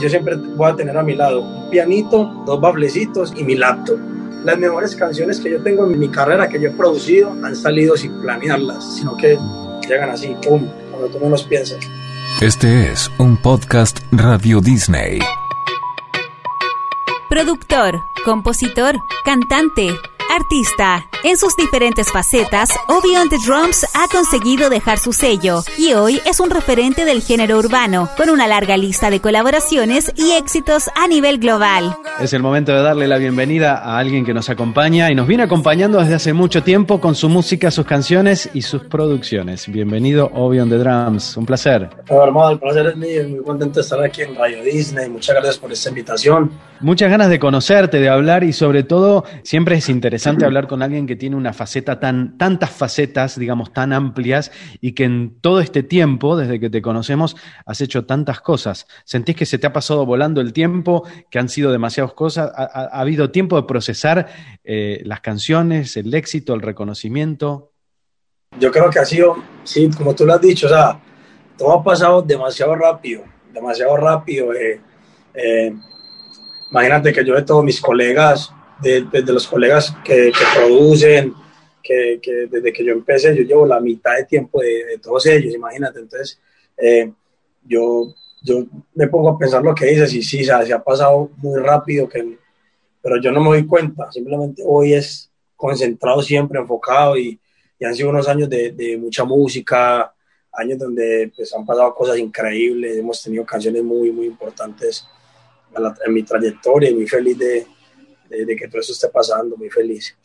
yo siempre voy a tener a mi lado un pianito, dos baflecitos y mi laptop. Las mejores canciones que yo tengo en mi carrera que yo he producido han salido sin planearlas, sino que llegan así, pum, cuando tú menos piensas. Este es un podcast Radio Disney. Productor, compositor, cantante artista. En sus diferentes facetas, Obi on the Drums ha conseguido dejar su sello y hoy es un referente del género urbano, con una larga lista de colaboraciones y éxitos a nivel global. Es el momento de darle la bienvenida a alguien que nos acompaña y nos viene acompañando desde hace mucho tiempo con su música, sus canciones y sus producciones. Bienvenido, Obi on the Drums. Un placer. Hola, el placer es mío. Muy contento de estar aquí en Radio Disney. Muchas gracias por esta invitación. Muchas ganas de conocerte, de hablar y sobre todo siempre es interesante interesante hablar con alguien que tiene una faceta tan, tantas facetas, digamos, tan amplias y que en todo este tiempo, desde que te conocemos, has hecho tantas cosas. ¿Sentís que se te ha pasado volando el tiempo, que han sido demasiadas cosas? ¿Ha, habido tiempo de procesar eh, las canciones, el éxito, el reconocimiento? Yo creo que ha sido, sí, como tú lo has dicho, o sea, todo ha pasado demasiado rápido, demasiado rápido. Eh, eh, imagínate que yo de todos mis colegas, de, los colegas que, producen, que, desde que yo empecé, yo llevo la mitad de tiempo de, todos ellos, imagínate. Entonces, eh, yo, yo me pongo a pensar lo que dices y sí, se ha pasado muy rápido, que, pero yo no me doy cuenta, simplemente hoy es concentrado siempre, enfocado y, y han sido unos años de, mucha música, años donde pues, han pasado cosas increíbles, hemos tenido canciones muy, muy importantes en mi trayectoria y muy feliz de, de, que todo eso esté pasando, muy feliz.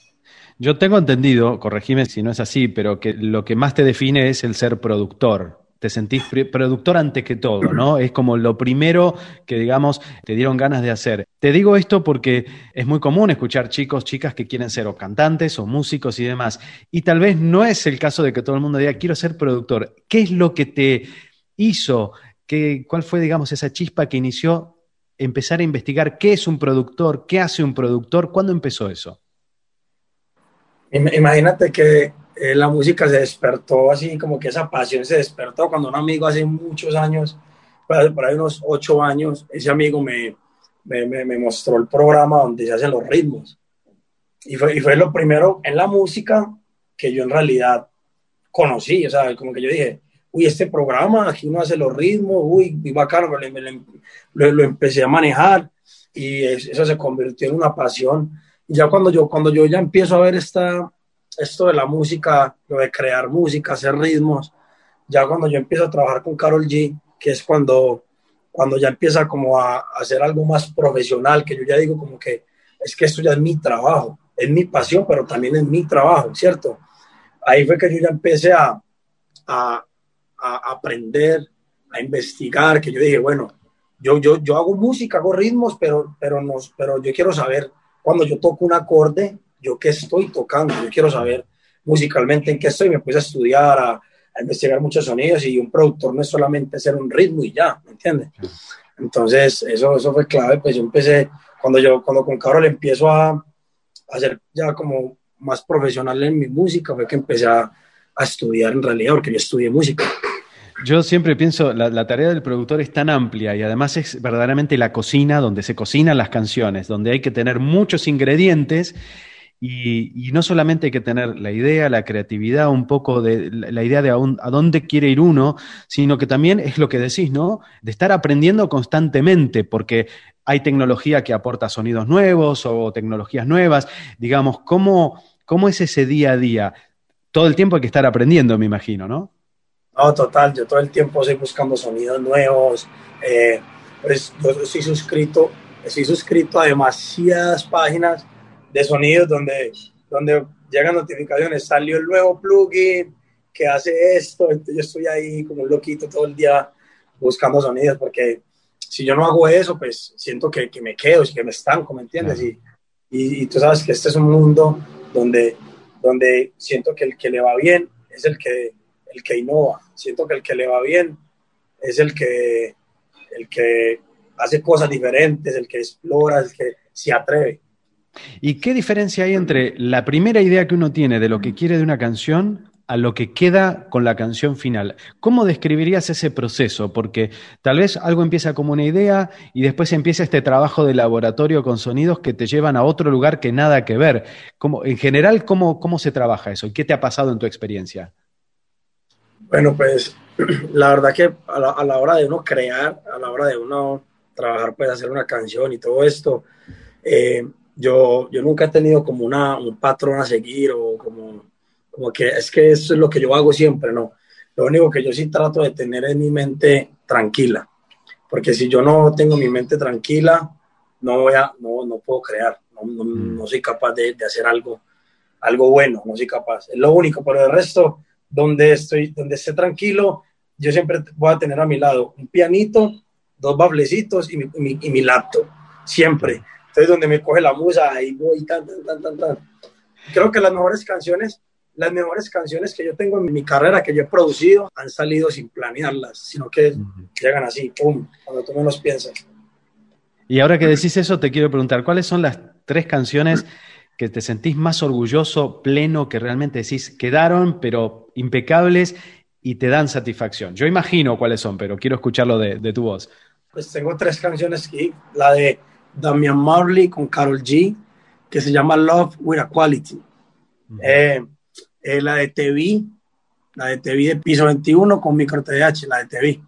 Yo tengo entendido, corregime si no es así, pero que lo que más te define es el ser productor. Te sentís productor antes que todo, ¿no? Es como lo primero que, digamos, te dieron ganas de hacer. Te digo esto porque es muy común escuchar chicos, chicas que quieren ser o cantantes o músicos y demás. Y tal vez no es el caso de que todo el mundo diga, quiero ser productor. ¿Qué es lo que te hizo? ¿Qué, ¿Cuál fue, digamos, esa chispa que inició empezar a investigar qué es un productor, qué hace un productor? ¿Cuándo empezó eso? Imagínate que eh, la música se despertó así, como que esa pasión se despertó cuando un amigo hace muchos años, por ahí unos ocho años, ese amigo me, me, mostró el programa donde se hacen los ritmos. Y fue, y fue lo primero en la música que yo en realidad conocí, o sea, como que yo dije, uy, este programa, aquí uno hace los ritmos, uy, muy bacano, lo, lo, empecé a manejar y eso se convirtió en una pasión. Y ya cuando yo, cuando yo ya empiezo a ver esta, esto de la música, lo de crear música, hacer ritmos, ya cuando yo empiezo a trabajar con Carol G, que es cuando, cuando ya empieza como a, a hacer algo más profesional, que yo ya digo como que es que esto ya es mi trabajo, es mi pasión, pero también es mi trabajo, ¿cierto? Ahí fue que yo ya empecé a, a, a aprender, a investigar, que yo dije, bueno, yo, yo, yo hago música, hago ritmos, pero, pero, no, pero yo quiero saber cuando yo toco un acorde, yo qué estoy tocando, yo quiero saber musicalmente en qué estoy, me puse a estudiar, a, investigar muchos sonidos y un productor no es solamente hacer un ritmo y ya, ¿me entiendes? Entonces, eso, eso fue clave, pues yo empecé, cuando yo, cuando con Carol empiezo a, a hacer ya como más profesional en mi música, fue que empecé a, a estudiar en realidad, porque yo estudié música. Yo siempre pienso, la, la, tarea del productor es tan amplia y además es verdaderamente la cocina, donde se cocinan las canciones, donde hay que tener muchos ingredientes y, no solamente hay que tener la idea, la creatividad, un poco de la, idea de a, a, dónde quiere ir uno, sino que también es lo que decís, ¿no? De estar aprendiendo constantemente, porque hay tecnología que aporta sonidos nuevos o tecnologías nuevas. Digamos, ¿cómo, cómo es ese día a día? todo el tiempo hay que estar aprendiendo, me imagino, ¿no? No, total, yo todo el tiempo estoy buscando sonidos nuevos. Eh, pues yo estoy suscrito, estoy suscrito a demasiadas páginas de sonidos donde, donde llegan notificaciones, salió el nuevo plugin que hace esto, entonces yo estoy ahí como un loquito todo el día buscando sonidos porque si yo no hago eso, pues siento que, que me quedo, que me estanco, ¿me entiendes? Y, y, y, tú sabes que este es un mundo donde donde siento que el que le va bien es el que, el que innova, siento que el que le va bien es el que, el que hace cosas diferentes, el que explora, el que se atreve. ¿Y qué diferencia hay entre la primera idea que uno tiene de lo que quiere de una canción a lo que queda con la canción final. ¿Cómo describirías ese proceso? Porque tal vez algo empieza como una idea y después empieza este trabajo de laboratorio con sonidos que te llevan a otro lugar que nada que ver. en general, ¿cómo, ¿cómo se trabaja eso? ¿Y qué te ha pasado en tu experiencia? Bueno, pues la verdad que a la, hora de uno crear, a la hora de uno trabajar, pues hacer una canción y todo esto, eh, yo, yo nunca he tenido como una, un patrón a seguir o como como que es que eso es lo que yo hago siempre, no. Lo único que yo sí trato de tener es mi mente tranquila, porque si yo no tengo mi mente tranquila, no voy a, no, no puedo crear, no, no, mm. soy capaz de, de, hacer algo, algo bueno, no soy capaz. Es lo único, pero el resto, donde estoy, donde esté tranquilo, yo siempre voy a tener a mi lado un pianito, dos bablecitos y mi, y mi, laptop, siempre. Entonces, donde me coge la musa, ahí voy, tan, tan, tan, tan, tan. Creo que las mejores canciones las mejores canciones que yo tengo en mi carrera, que yo he producido, han salido sin planearlas, sino que llegan así, ¡pum!, cuando tú menos piensas. Y ahora que decís eso, te quiero preguntar, ¿cuáles son las tres canciones que te sentís más orgulloso, pleno, que realmente decís, quedaron, pero impecables y te dan satisfacción? Yo imagino cuáles son, pero quiero escucharlo de, tu voz. Pues tengo tres canciones aquí, la de Damian Marley con Carol G, que se llama Love with a Quality. eh, eh, la de TV, la de TV de piso 21 con micro TDH, la de TV.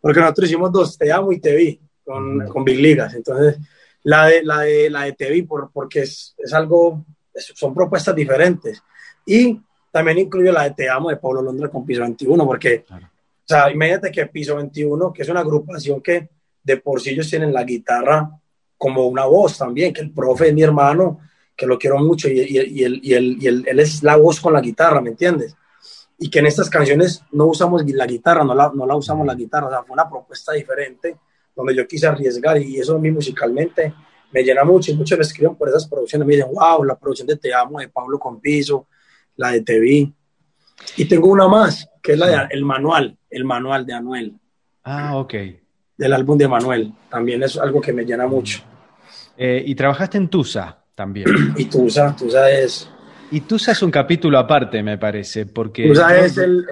Porque nosotros hicimos dos, Te Amo y TV, con, con Big Ligas. Entonces, la de, la de, la de TV, por, porque es, es algo, son propuestas diferentes. Y también incluyo la de Te Amo de Pablo Londra con piso 21, porque, o sea, imagínate que piso 21, que es una agrupación que de por sí ellos tienen la guitarra como una voz también, que el profe es mi hermano, que lo quiero mucho y, y, y, él, y, él, y él, él, es la voz con la guitarra, ¿me entiendes? Y que en estas canciones no usamos la guitarra, no la, no la usamos la guitarra, o sea, fue una propuesta diferente donde yo quise arriesgar y eso a mí musicalmente me llena mucho y muchos me escriben por esas producciones, me dicen, wow, la producción de Te Amo de Pablo Compiso, la de TV. Y tengo una más, que es la de el manual, el manual de Anuel. Ah, ok. Del álbum de Manuel, también es algo que me llena mucho. Eh, y trabajaste en Tusa también. Y Tusa, Tusa es... Y Tusa es un capítulo aparte, me parece, porque... Tusa es el...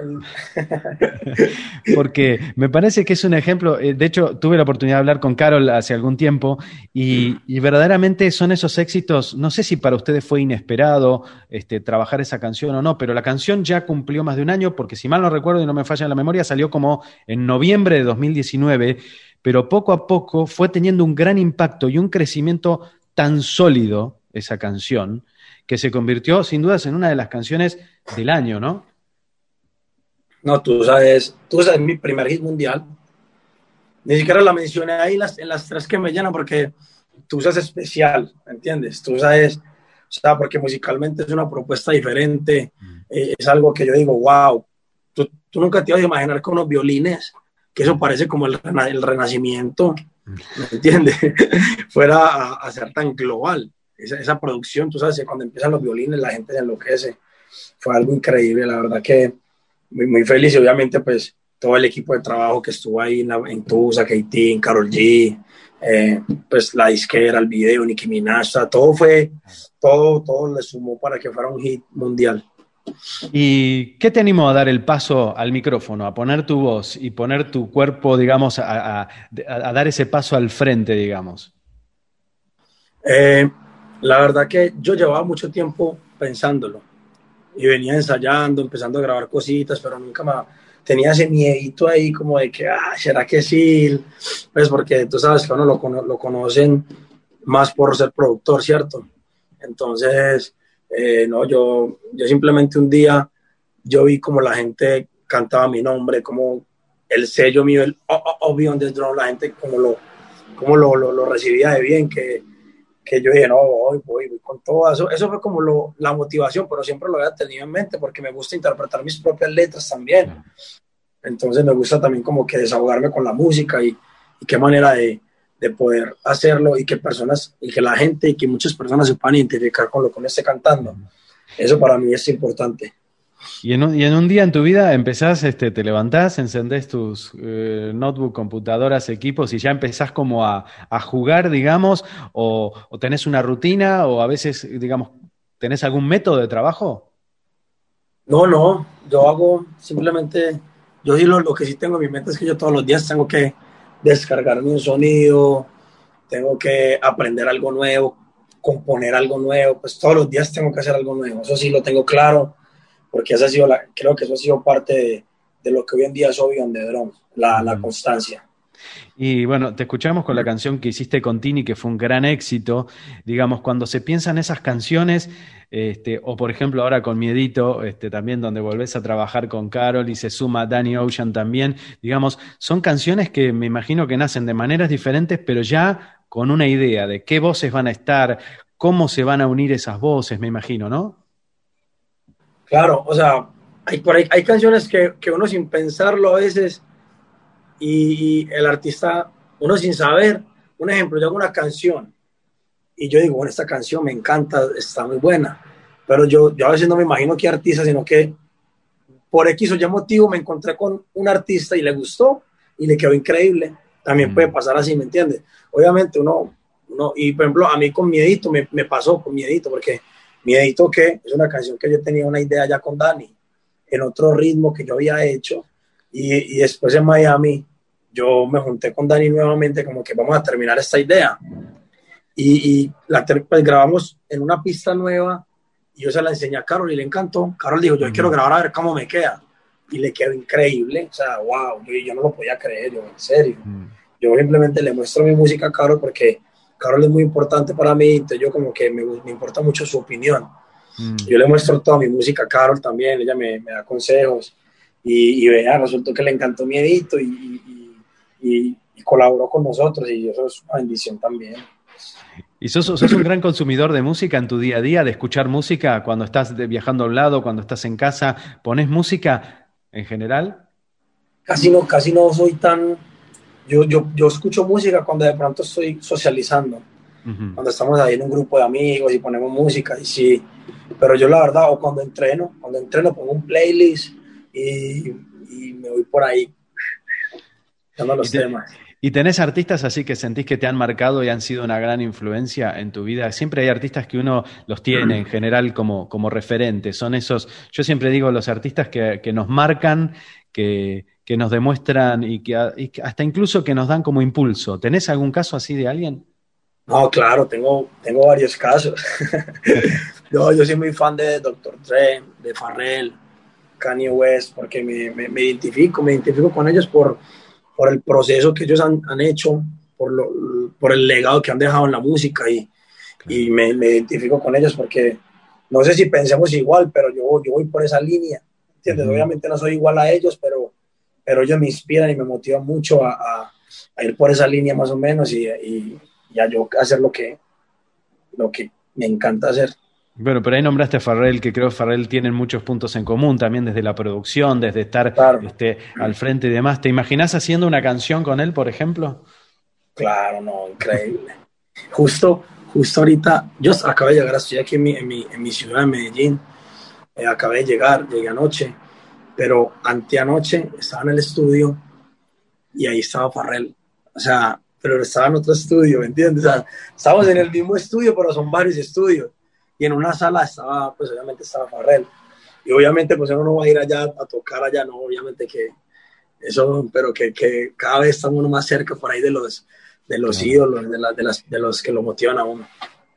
porque me parece que es un ejemplo, eh, de hecho tuve la oportunidad de hablar con Carol hace algún tiempo y, verdaderamente son esos éxitos, no sé si para ustedes fue inesperado este, trabajar esa canción o no, pero la canción ya cumplió más de un año, porque si mal no recuerdo y no me falla la memoria, salió como en noviembre de 2019 pero poco a poco fue teniendo un gran impacto y un crecimiento tan sólido esa canción que se convirtió sin dudas en una de las canciones del año, ¿no? No, tú sabes, tú sabes mi primer hit mundial. Ni siquiera la mencioné ahí en las, en las tres que me llenan porque tú sabes especial, ¿entiendes? Tú sabes, o sea, porque musicalmente es una propuesta diferente, mm. eh, es algo que yo digo, wow, tú, tú nunca te ibas a imaginar con unos violines, que eso parece como el, el renacimiento, ¿me entiendes? Fuera a, ser tan global. Esa, esa, producción, tú sabes, cuando empiezan los violines la gente se enloquece. Fue algo increíble, la verdad que muy, muy feliz y obviamente pues todo el equipo de trabajo que estuvo ahí en, la, en Tusa, Katie, Carol G, eh, pues la disquera, el video, Nicki Minaj, todo fue, todo, todo le sumó para que fuera un hit mundial. ¿Y qué te animó a dar el paso al micrófono, a poner tu voz y poner tu cuerpo, digamos, a, dar ese paso al frente, digamos? Eh, la verdad que yo llevaba mucho tiempo pensándolo y venía ensayando, empezando a grabar cositas, pero nunca me tenía ese miedito ahí como de que, ah, ¿será que sí? Pues porque tú sabes que uno lo, lo conocen más por ser productor, ¿cierto? Entonces, eh, no, yo, yo simplemente un día, yo vi como la gente cantaba mi nombre, como el sello mío, el obvio the Drum, la gente como lo, como lo, lo, recibía de bien, que, que yo dije, no, voy, voy, voy con todo eso. Eso fue como lo, la motivación, pero siempre lo había tenido en mente porque me gusta interpretar mis propias letras también. Entonces me gusta también como que desahogarme con la música y, y qué manera de, de poder hacerlo y que personas, y que la gente y que muchas personas se puedan identificar con lo que uno esté cantando. Eso para mí es importante. Y en, un, y en un día en tu vida empezás, este, te levantás, encendés tus eh, notebook, computadoras, equipos y ya empezás como a, a jugar, digamos, o, o, tenés una rutina o a veces, digamos, tenés algún método de trabajo? No, no, yo hago simplemente, yo sí lo, lo que sí tengo en mi mente es que yo todos los días tengo que descargarme un sonido, tengo que aprender algo nuevo, componer algo nuevo, pues todos los días tengo que hacer algo nuevo, eso sí lo tengo claro, porque esa ha sido la, creo que eso ha sido parte de, de lo que hoy en día soy on the drum, la, la constancia. Y bueno, te escuchamos con la canción que hiciste con Tini, que fue un gran éxito. Digamos, cuando se piensan esas canciones, este, o por ejemplo ahora con Miedito, este, también donde volvés a trabajar con Carol y se suma Danny Ocean también, digamos, son canciones que me imagino que nacen de maneras diferentes, pero ya con una idea de qué voces van a estar, cómo se van a unir esas voces, me imagino, ¿no? Claro, o sea, hay, por ahí, hay canciones que, que uno sin pensarlo a veces y, el artista, uno sin saber, un ejemplo, yo hago una canción y yo digo, bueno, esta canción me encanta, está muy buena, pero yo, yo a veces no me imagino qué artista, sino que por X o Y motivo me encontré con un artista y le gustó y le quedó increíble. También puede mm. pasar así, ¿me entiendes? Obviamente uno, uno, y por ejemplo, a mí con Miedito me, me pasó con Miedito, porque Miedito que es una canción que yo tenía una idea ya con Dani, en otro ritmo que yo había hecho, y, y después en Miami yo me junté con Dani nuevamente como que vamos a terminar esta idea. Y, y la pues, grabamos en una pista nueva y yo se la enseñé a Carol y le encantó. Carol dijo, yo quiero grabar a ver cómo me queda. Y le quedó increíble. O sea, wow, yo, yo no lo podía creer, yo, en serio. Yo simplemente le muestro mi música a Carol porque Carol es muy importante para mí, entonces yo como que me, me importa mucho su opinión. Yo le muestro toda mi música a Carol también, ella me, me da consejos y, y vea, resultó que le encantó mi edito y, y, colaboró con nosotros y eso es una bendición también. ¿Y sos, sos, un gran consumidor de música en tu día a día, de escuchar música cuando estás viajando a un lado, cuando estás en casa? ¿Pones música en general? Casi no, casi no soy tan... Yo, yo, yo escucho música cuando de pronto estoy socializando, cuando estamos ahí en un grupo de amigos y ponemos música, y sí, pero yo la verdad, o cuando entreno, cuando entreno pongo un playlist y, y me voy por ahí los temas. ¿Y tenés artistas así que sentís que te han marcado y han sido una gran influencia en tu vida? Siempre hay artistas que uno los tiene en general como, como referentes. Son esos, yo siempre digo, los artistas que, nos marcan, que, nos demuestran y que, hasta incluso que nos dan como impulso. ¿Tenés algún caso así de alguien? No, claro, tengo, tengo varios casos. yo, yo soy muy fan de Dr. Dre, de Farrell, Kanye West, porque me, me identifico, me identifico con ellos por por el proceso que ellos han, han hecho, por, lo, por el legado que han dejado en la música y, y me, me, identifico con ellos porque no sé si pensemos igual, pero yo, yo voy por esa línea. ¿entiendes? Obviamente no soy igual a ellos, pero, pero ellos me inspiran y me motivan mucho a, a, a ir por esa línea más o menos y, y, y, a yo hacer lo que, lo que me encanta hacer. Bueno, pero ahí nombraste a Farrell, que creo que Farrell tienen muchos puntos en común, también desde la producción, desde estar este, al frente y demás. ¿Te imaginas haciendo una canción con él, por ejemplo? Claro, no, increíble. Justo, justo ahorita, yo acabé de llegar, estoy aquí en mi, en mi, en mi ciudad, de Medellín, eh, acabé de llegar, llegué anoche, pero anteanoche estaba en el estudio y ahí estaba Farrell. O sea, pero estaba en otro estudio, ¿me entiendes? O sea, estamos en el mismo estudio, pero son varios estudios y en una sala estaba, pues obviamente estaba Farrell. Y obviamente pues uno no va a ir allá a tocar allá, no, obviamente que eso, pero que, que cada vez estamos uno más cerca por ahí de los, de los ídolos, de, de, las, de los que lo motivan a uno.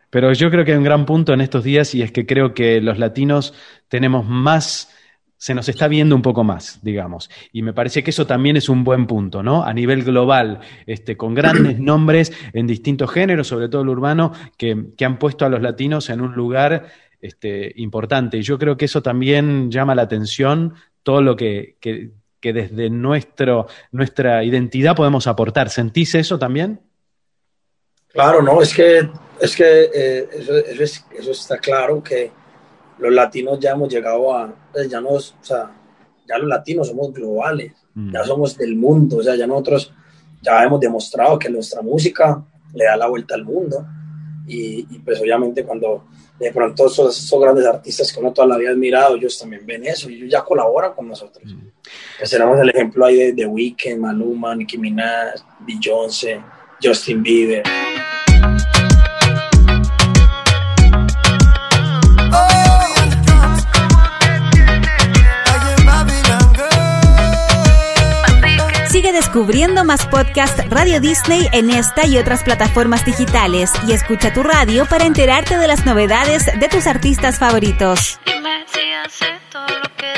Pero yo creo que hay un gran punto en estos días y es que creo que los latinos tenemos más se nos está viendo un poco más, digamos. Y me parece que eso también es un buen punto, ¿no? A nivel global, este, con grandes nombres en distintos géneros, sobre todo el urbano, que, han puesto a los latinos en un lugar este, importante. Y yo creo que eso también llama la atención, todo lo que, desde nuestro, nuestra identidad podemos aportar. ¿Sentís eso también? Claro, no, es que, es que eh, eso está claro que los latinos ya hemos llegado a, pues, ya nos, o sea, ya los latinos somos globales, mm. ya somos del mundo, o sea, ya nosotros ya hemos demostrado que nuestra música le da la vuelta al mundo y, pues obviamente cuando de pronto esos, grandes artistas que uno toda la vida ha admirado, ellos también ven eso y ellos ya colaboran con nosotros. Mm. Pues tenemos el ejemplo ahí de The Weeknd, Maluma, Nicki Minaj, Beyoncé, Justin Bieber. Descubriendo más podcast Radio Disney en esta y otras plataformas digitales y escucha tu radio para enterarte de las novedades de tus artistas favoritos. Todo lo que